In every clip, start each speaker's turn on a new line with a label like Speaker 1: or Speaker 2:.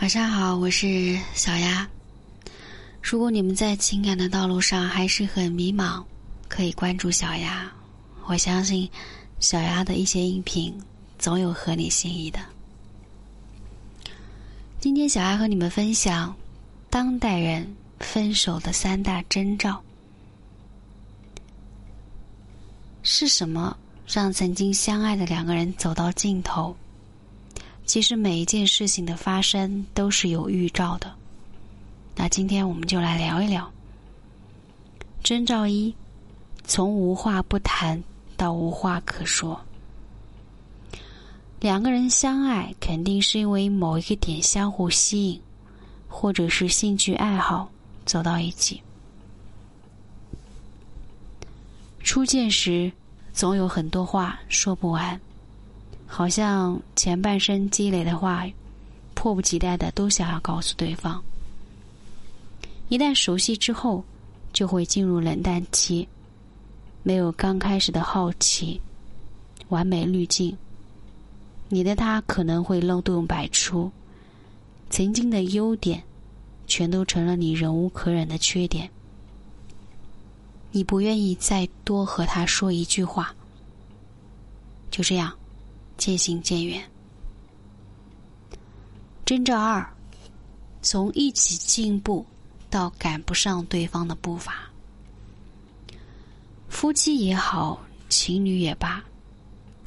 Speaker 1: 晚上好，我是小丫。如果你们在情感的道路上还是很迷茫，可以关注小丫。我相信小丫的一些音频总有合你心意的。今天小丫和你们分享当代人分手的三大征兆。是什么让曾经相爱的两个人走到尽头？其实每一件事情的发生都是有预兆的。那今天我们就来聊一聊。征兆一：从无话不谈到无话可说。两个人相爱，肯定是因为某一个点相互吸引，或者是兴趣爱好走到一起。初见时，总有很多话说不完。好像前半生积累的话，迫不及待的都想要告诉对方。一旦熟悉之后，就会进入冷淡期，没有刚开始的好奇，完美滤镜。你的他可能会漏洞百出，曾经的优点，全都成了你忍无可忍的缺点。你不愿意再多和他说一句话，就这样。渐行渐远。征兆二：从一起进步到赶不上对方的步伐。夫妻也好，情侣也罢，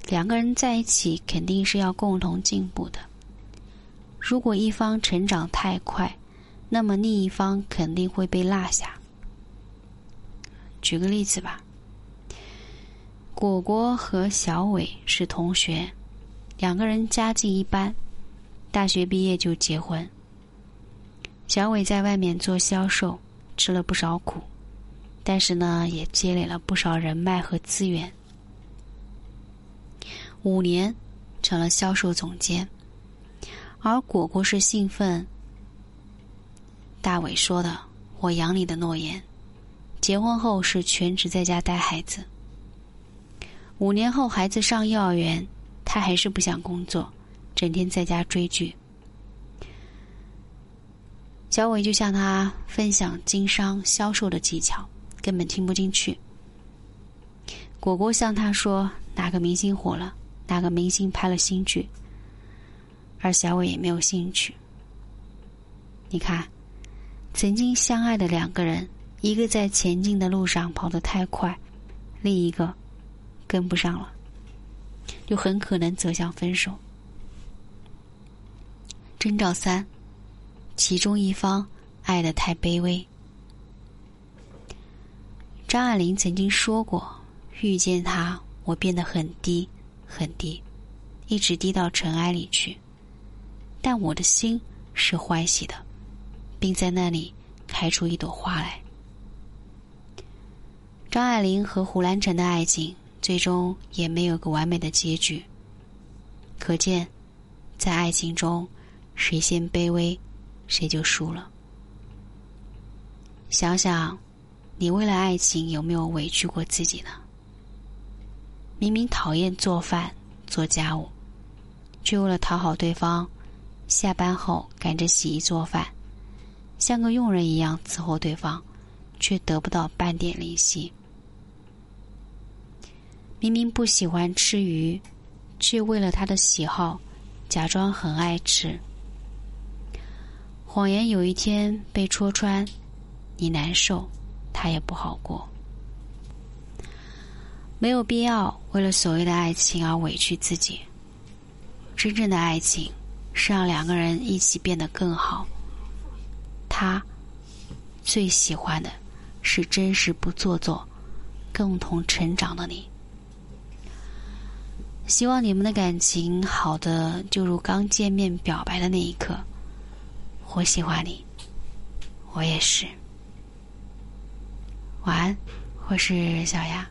Speaker 1: 两个人在一起肯定是要共同进步的。如果一方成长太快，那么另一方肯定会被落下。举个例子吧，果果和小伟是同学。两个人家境一般，大学毕业就结婚。小伟在外面做销售，吃了不少苦，但是呢，也积累了不少人脉和资源。五年成了销售总监，而果果是兴奋。大伟说的“我养你的”诺言，结婚后是全职在家带孩子。五年后，孩子上幼儿园。他还是不想工作，整天在家追剧。小伟就向他分享经商销售的技巧，根本听不进去。果果向他说哪个明星火了，哪个明星拍了新剧，而小伟也没有兴趣。你看，曾经相爱的两个人，一个在前进的路上跑得太快，另一个跟不上了。就很可能走向分手。征兆三，其中一方爱的太卑微。张爱玲曾经说过：“遇见他，我变得很低，很低，一直低到尘埃里去。但我的心是欢喜的，并在那里开出一朵花来。”张爱玲和胡兰成的爱情。最终也没有个完美的结局。可见，在爱情中，谁先卑微，谁就输了。想想，你为了爱情有没有委屈过自己呢？明明讨厌做饭、做家务，却为了讨好对方，下班后赶着洗衣做饭，像个佣人一样伺候对方，却得不到半点怜惜。明明不喜欢吃鱼，却为了他的喜好，假装很爱吃。谎言有一天被戳穿，你难受，他也不好过。没有必要为了所谓的爱情而委屈自己。真正的爱情是让两个人一起变得更好。他最喜欢的是真实不做作、共同成长的你。希望你们的感情好的就如刚见面表白的那一刻。我喜欢你，我也是。晚安，我是小丫。